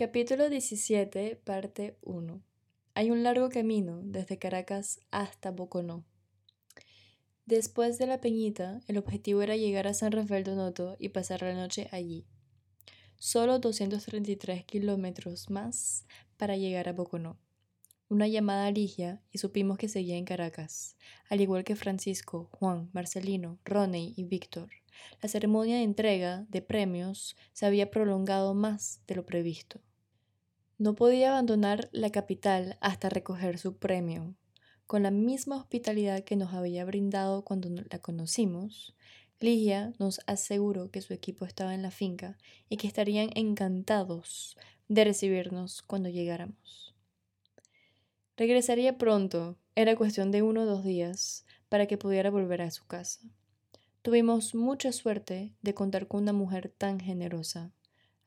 Capítulo 17, parte 1. Hay un largo camino desde Caracas hasta Boconó. Después de la Peñita, el objetivo era llegar a San Rafael de Noto y pasar la noche allí. Solo 233 kilómetros más para llegar a Boconó. Una llamada a Ligia y supimos que seguía en Caracas, al igual que Francisco, Juan, Marcelino, Roney y Víctor. La ceremonia de entrega de premios se había prolongado más de lo previsto. No podía abandonar la capital hasta recoger su premio. Con la misma hospitalidad que nos había brindado cuando la conocimos, Ligia nos aseguró que su equipo estaba en la finca y que estarían encantados de recibirnos cuando llegáramos. Regresaría pronto, era cuestión de uno o dos días, para que pudiera volver a su casa. Tuvimos mucha suerte de contar con una mujer tan generosa.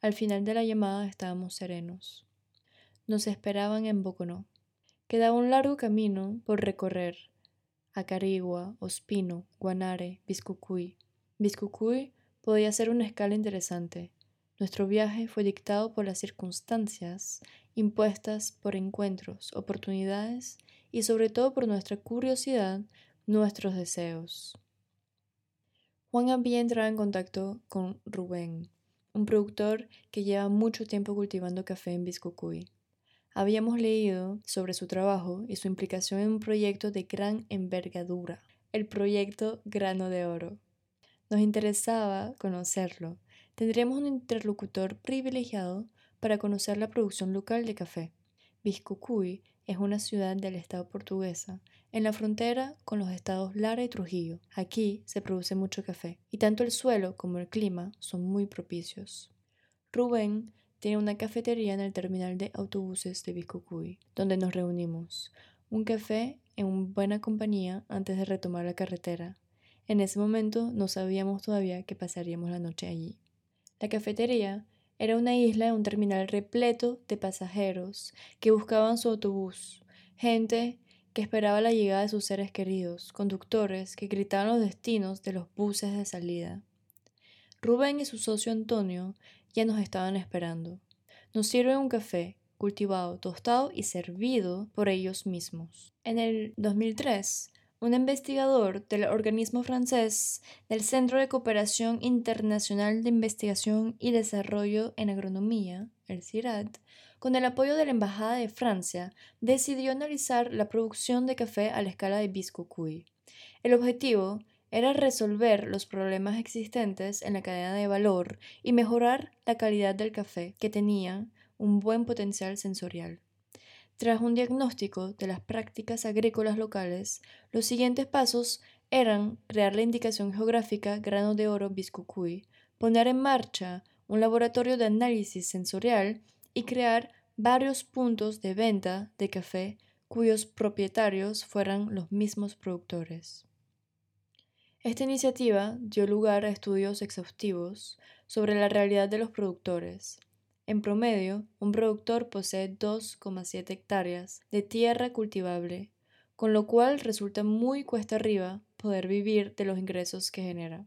Al final de la llamada estábamos serenos nos esperaban en Boconó. Quedaba un largo camino por recorrer. Acarigua, Ospino, Guanare, Biscucuy. Biscucuy podía ser una escala interesante. Nuestro viaje fue dictado por las circunstancias impuestas por encuentros, oportunidades y sobre todo por nuestra curiosidad, nuestros deseos. Juan había entrado en contacto con Rubén, un productor que lleva mucho tiempo cultivando café en Biscucuy. Habíamos leído sobre su trabajo y su implicación en un proyecto de gran envergadura, el proyecto Grano de Oro. Nos interesaba conocerlo. Tendríamos un interlocutor privilegiado para conocer la producción local de café. Biscucuy es una ciudad del estado portuguesa, en la frontera con los estados Lara y Trujillo. Aquí se produce mucho café, y tanto el suelo como el clima son muy propicios. Rubén tiene una cafetería en el terminal de autobuses de Bicucuy, donde nos reunimos. Un café en buena compañía antes de retomar la carretera. En ese momento no sabíamos todavía que pasaríamos la noche allí. La cafetería era una isla en un terminal repleto de pasajeros que buscaban su autobús, gente que esperaba la llegada de sus seres queridos, conductores que gritaban los destinos de los buses de salida. Rubén y su socio Antonio ya nos estaban esperando. Nos sirven un café cultivado, tostado y servido por ellos mismos. En el 2003, un investigador del organismo francés del Centro de Cooperación Internacional de Investigación y Desarrollo en Agronomía, el CIRAD, con el apoyo de la Embajada de Francia, decidió analizar la producción de café a la escala de Biscocuy. El objetivo era resolver los problemas existentes en la cadena de valor y mejorar la calidad del café, que tenía un buen potencial sensorial. Tras un diagnóstico de las prácticas agrícolas locales, los siguientes pasos eran crear la indicación geográfica grano de oro Biscucuy, poner en marcha un laboratorio de análisis sensorial y crear varios puntos de venta de café cuyos propietarios fueran los mismos productores. Esta iniciativa dio lugar a estudios exhaustivos sobre la realidad de los productores. En promedio, un productor posee 2,7 hectáreas de tierra cultivable, con lo cual resulta muy cuesta arriba poder vivir de los ingresos que genera.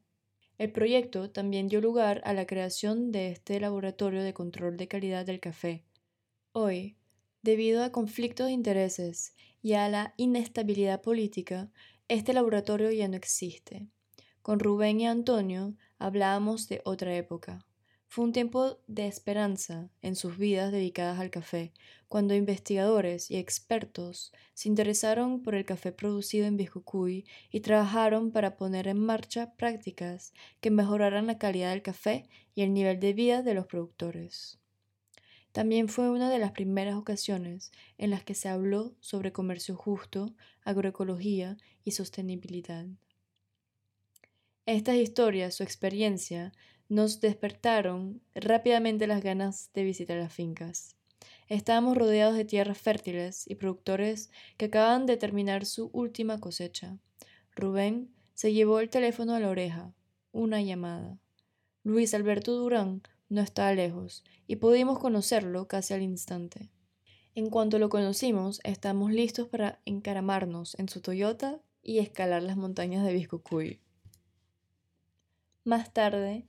El proyecto también dio lugar a la creación de este laboratorio de control de calidad del café. Hoy, debido a conflictos de intereses y a la inestabilidad política, este laboratorio ya no existe. Con Rubén y Antonio hablábamos de otra época. Fue un tiempo de esperanza en sus vidas dedicadas al café, cuando investigadores y expertos se interesaron por el café producido en Bijucuy y trabajaron para poner en marcha prácticas que mejoraran la calidad del café y el nivel de vida de los productores. También fue una de las primeras ocasiones en las que se habló sobre comercio justo, agroecología y sostenibilidad. Estas historias, su experiencia, nos despertaron rápidamente las ganas de visitar las fincas. Estábamos rodeados de tierras fértiles y productores que acaban de terminar su última cosecha. Rubén se llevó el teléfono a la oreja. Una llamada. Luis Alberto Durán no estaba lejos y pudimos conocerlo casi al instante. En cuanto lo conocimos, estamos listos para encaramarnos en su Toyota y escalar las montañas de Biscucuy. Más tarde,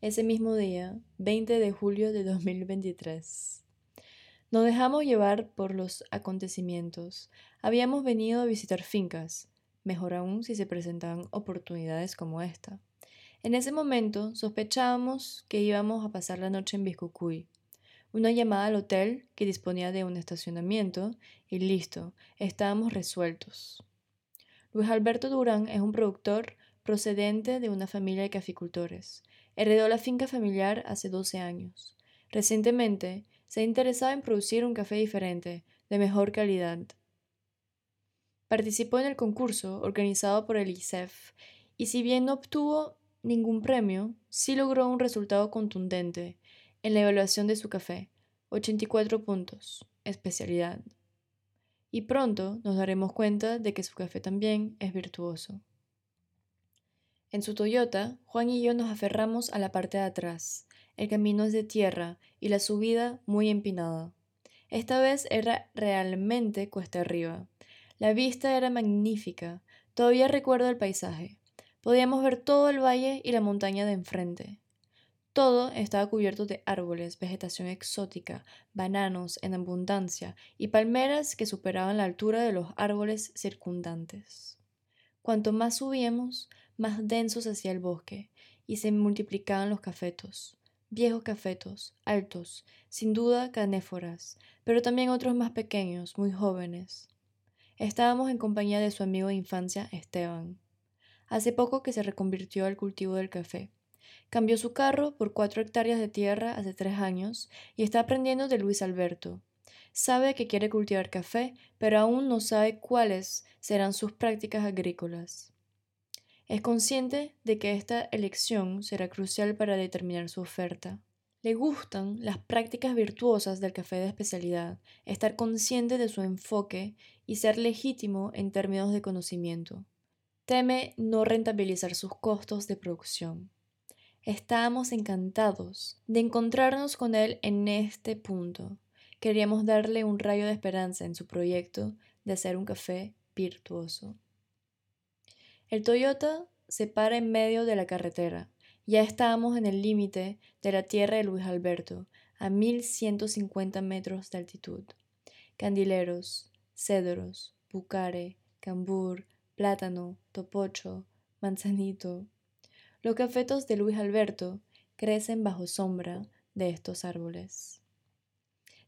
ese mismo día, 20 de julio de 2023. Nos dejamos llevar por los acontecimientos. Habíamos venido a visitar fincas, mejor aún si se presentaban oportunidades como esta. En ese momento sospechábamos que íbamos a pasar la noche en Biscucuy. Una llamada al hotel que disponía de un estacionamiento y listo, estábamos resueltos. Luis Alberto Durán es un productor procedente de una familia de caficultores. Heredó la finca familiar hace 12 años. Recientemente se ha interesado en producir un café diferente, de mejor calidad. Participó en el concurso organizado por el ISEF y si bien no obtuvo ningún premio, sí logró un resultado contundente en la evaluación de su café, 84 puntos, especialidad. Y pronto nos daremos cuenta de que su café también es virtuoso. En su Toyota, Juan y yo nos aferramos a la parte de atrás. El camino es de tierra y la subida muy empinada. Esta vez era realmente cuesta arriba. La vista era magnífica. Todavía recuerdo el paisaje. Podíamos ver todo el valle y la montaña de enfrente. Todo estaba cubierto de árboles, vegetación exótica, bananos en abundancia y palmeras que superaban la altura de los árboles circundantes. Cuanto más subíamos, más denso se hacía el bosque y se multiplicaban los cafetos, viejos cafetos, altos, sin duda canéforas, pero también otros más pequeños, muy jóvenes. Estábamos en compañía de su amigo de infancia, Esteban. Hace poco que se reconvirtió al cultivo del café. Cambió su carro por cuatro hectáreas de tierra hace tres años y está aprendiendo de Luis Alberto. Sabe que quiere cultivar café, pero aún no sabe cuáles serán sus prácticas agrícolas. Es consciente de que esta elección será crucial para determinar su oferta. Le gustan las prácticas virtuosas del café de especialidad, estar consciente de su enfoque y ser legítimo en términos de conocimiento. Teme no rentabilizar sus costos de producción. Estábamos encantados de encontrarnos con él en este punto. Queríamos darle un rayo de esperanza en su proyecto de hacer un café virtuoso. El Toyota se para en medio de la carretera. Ya estábamos en el límite de la tierra de Luis Alberto, a 1150 metros de altitud. Candileros, cedros, bucare, cambur, plátano, topocho, manzanito. Los cafetos de Luis Alberto crecen bajo sombra de estos árboles.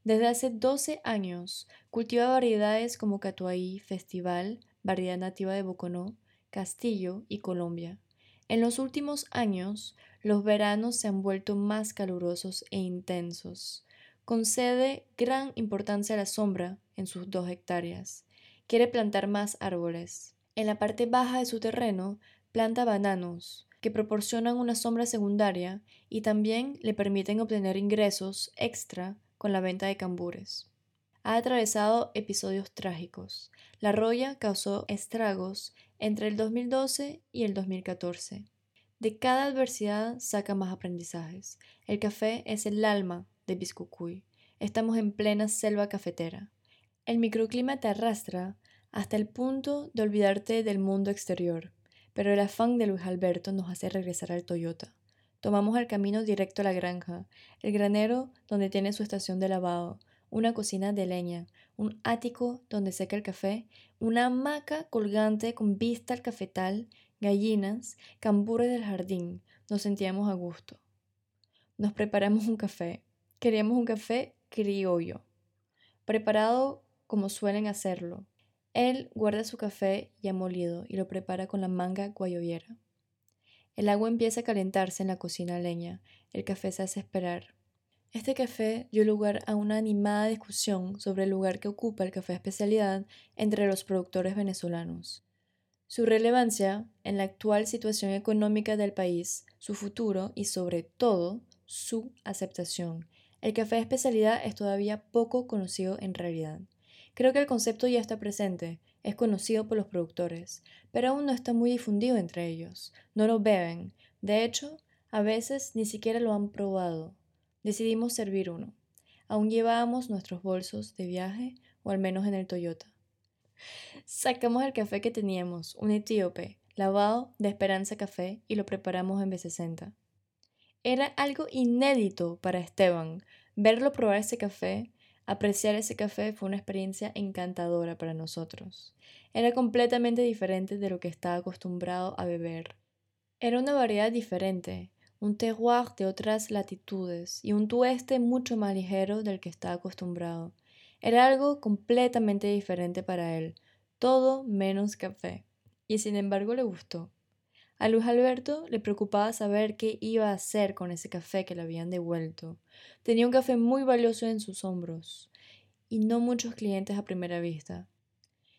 Desde hace 12 años cultiva variedades como Catuaí, Festival, variedad nativa de Boconó, Castillo y Colombia. En los últimos años, los veranos se han vuelto más calurosos e intensos. Concede gran importancia a la sombra en sus dos hectáreas. Quiere plantar más árboles. En la parte baja de su terreno planta bananos, que proporcionan una sombra secundaria y también le permiten obtener ingresos extra con la venta de cambures. Ha atravesado episodios trágicos. La roya causó estragos entre el 2012 y el 2014. De cada adversidad saca más aprendizajes. El café es el alma de Biscucuy. Estamos en plena selva cafetera. El microclima te arrastra hasta el punto de olvidarte del mundo exterior, pero el afán de Luis Alberto nos hace regresar al Toyota. Tomamos el camino directo a la granja, el granero donde tiene su estación de lavado, una cocina de leña, un ático donde seca el café, una hamaca colgante con vista al cafetal, gallinas, cambures del jardín. Nos sentíamos a gusto. Nos preparamos un café. Queríamos un café criollo, preparado como suelen hacerlo, él guarda su café ya molido y lo prepara con la manga guayobera. El agua empieza a calentarse en la cocina leña, el café se hace esperar. Este café dio lugar a una animada discusión sobre el lugar que ocupa el café especialidad entre los productores venezolanos. Su relevancia en la actual situación económica del país, su futuro y sobre todo su aceptación. El café especialidad es todavía poco conocido en realidad. Creo que el concepto ya está presente, es conocido por los productores, pero aún no está muy difundido entre ellos. No lo beben. De hecho, a veces ni siquiera lo han probado. Decidimos servir uno. Aún llevábamos nuestros bolsos de viaje, o al menos en el Toyota. Sacamos el café que teníamos, un etíope, lavado de Esperanza Café, y lo preparamos en B60. Era algo inédito para Esteban verlo probar ese café Apreciar ese café fue una experiencia encantadora para nosotros. Era completamente diferente de lo que estaba acostumbrado a beber. Era una variedad diferente, un terroir de otras latitudes y un tueste mucho más ligero del que estaba acostumbrado. Era algo completamente diferente para él, todo menos café, y sin embargo le gustó. A Luis Alberto le preocupaba saber qué iba a hacer con ese café que le habían devuelto. Tenía un café muy valioso en sus hombros, y no muchos clientes a primera vista.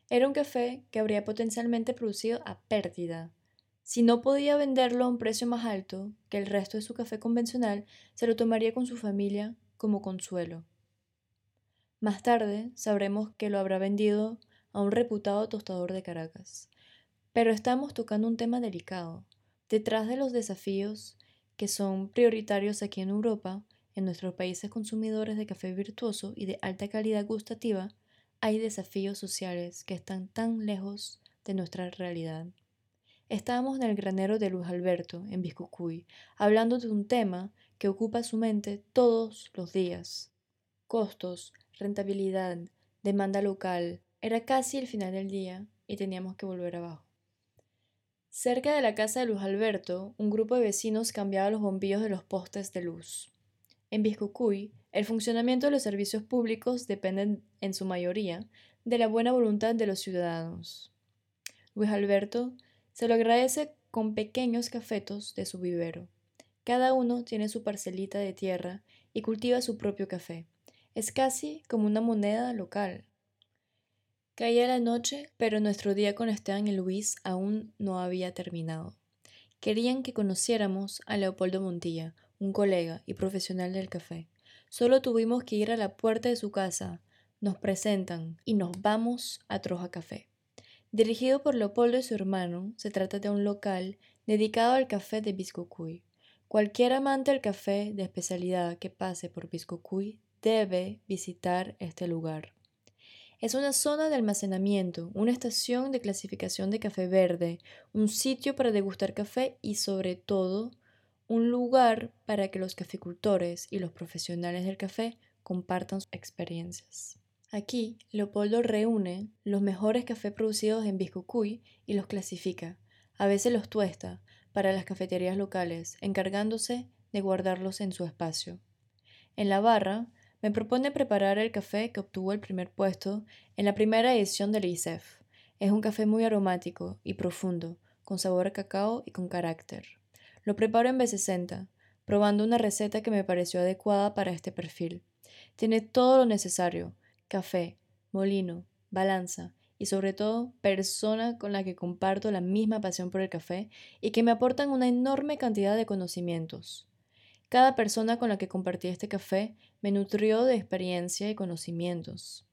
Era un café que habría potencialmente producido a pérdida. Si no podía venderlo a un precio más alto que el resto de su café convencional, se lo tomaría con su familia como consuelo. Más tarde sabremos que lo habrá vendido a un reputado tostador de Caracas. Pero estamos tocando un tema delicado. Detrás de los desafíos que son prioritarios aquí en Europa, en nuestros países consumidores de café virtuoso y de alta calidad gustativa, hay desafíos sociales que están tan lejos de nuestra realidad. Estábamos en el granero de Luis Alberto, en Biscucuy, hablando de un tema que ocupa su mente todos los días. Costos, rentabilidad, demanda local. Era casi el final del día y teníamos que volver abajo. Cerca de la casa de Luis Alberto, un grupo de vecinos cambiaba los bombillos de los postes de luz. En Biscucuy, el funcionamiento de los servicios públicos depende, en su mayoría, de la buena voluntad de los ciudadanos. Luis Alberto se lo agradece con pequeños cafetos de su vivero. Cada uno tiene su parcelita de tierra y cultiva su propio café. Es casi como una moneda local. Caía la noche, pero nuestro día con Esteban y Luis aún no había terminado. Querían que conociéramos a Leopoldo Montilla, un colega y profesional del café. Solo tuvimos que ir a la puerta de su casa, nos presentan y nos vamos a Troja Café. Dirigido por Leopoldo y su hermano, se trata de un local dedicado al café de Biscocuy. Cualquier amante del café de especialidad que pase por Biscocuy debe visitar este lugar. Es una zona de almacenamiento, una estación de clasificación de café verde, un sitio para degustar café y sobre todo un lugar para que los caficultores y los profesionales del café compartan sus experiencias. Aquí, Leopoldo reúne los mejores cafés producidos en Biscocuy y los clasifica. A veces los tuesta para las cafeterías locales, encargándose de guardarlos en su espacio. En la barra, me propone preparar el café que obtuvo el primer puesto en la primera edición del ISEF. Es un café muy aromático y profundo, con sabor a cacao y con carácter. Lo preparo en B60, probando una receta que me pareció adecuada para este perfil. Tiene todo lo necesario, café, molino, balanza y sobre todo persona con la que comparto la misma pasión por el café y que me aportan una enorme cantidad de conocimientos. Cada persona con la que compartí este café me nutrió de experiencia y conocimientos.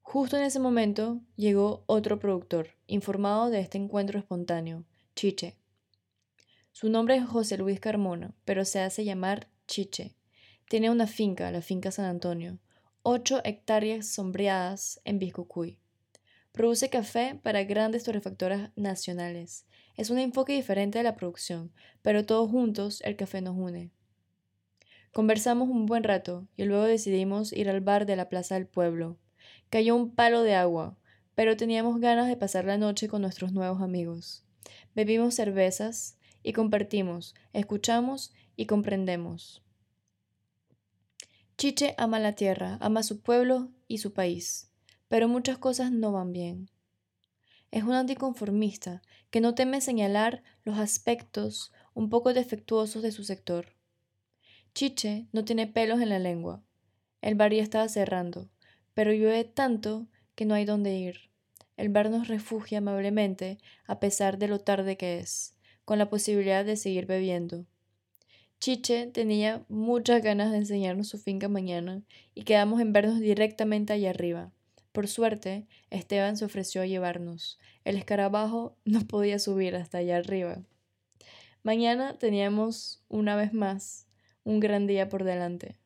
Justo en ese momento llegó otro productor, informado de este encuentro espontáneo, Chiche. Su nombre es José Luis Carmona, pero se hace llamar Chiche. Tiene una finca, la finca San Antonio, ocho hectáreas sombreadas en Biscucuy. Produce café para grandes torrefactoras nacionales es un enfoque diferente de la producción, pero todos juntos el café nos une. Conversamos un buen rato y luego decidimos ir al bar de la Plaza del Pueblo. Cayó un palo de agua, pero teníamos ganas de pasar la noche con nuestros nuevos amigos. Bebimos cervezas y compartimos, escuchamos y comprendemos. Chiche ama la tierra, ama su pueblo y su país, pero muchas cosas no van bien. Es un anticonformista que no teme señalar los aspectos un poco defectuosos de su sector. Chiche no tiene pelos en la lengua. El bar ya estaba cerrando, pero llueve tanto que no hay dónde ir. El bar nos refugia amablemente a pesar de lo tarde que es, con la posibilidad de seguir bebiendo. Chiche tenía muchas ganas de enseñarnos su finca mañana y quedamos en vernos directamente allá arriba. Por suerte, Esteban se ofreció a llevarnos. El escarabajo no podía subir hasta allá arriba. Mañana teníamos, una vez más, un gran día por delante.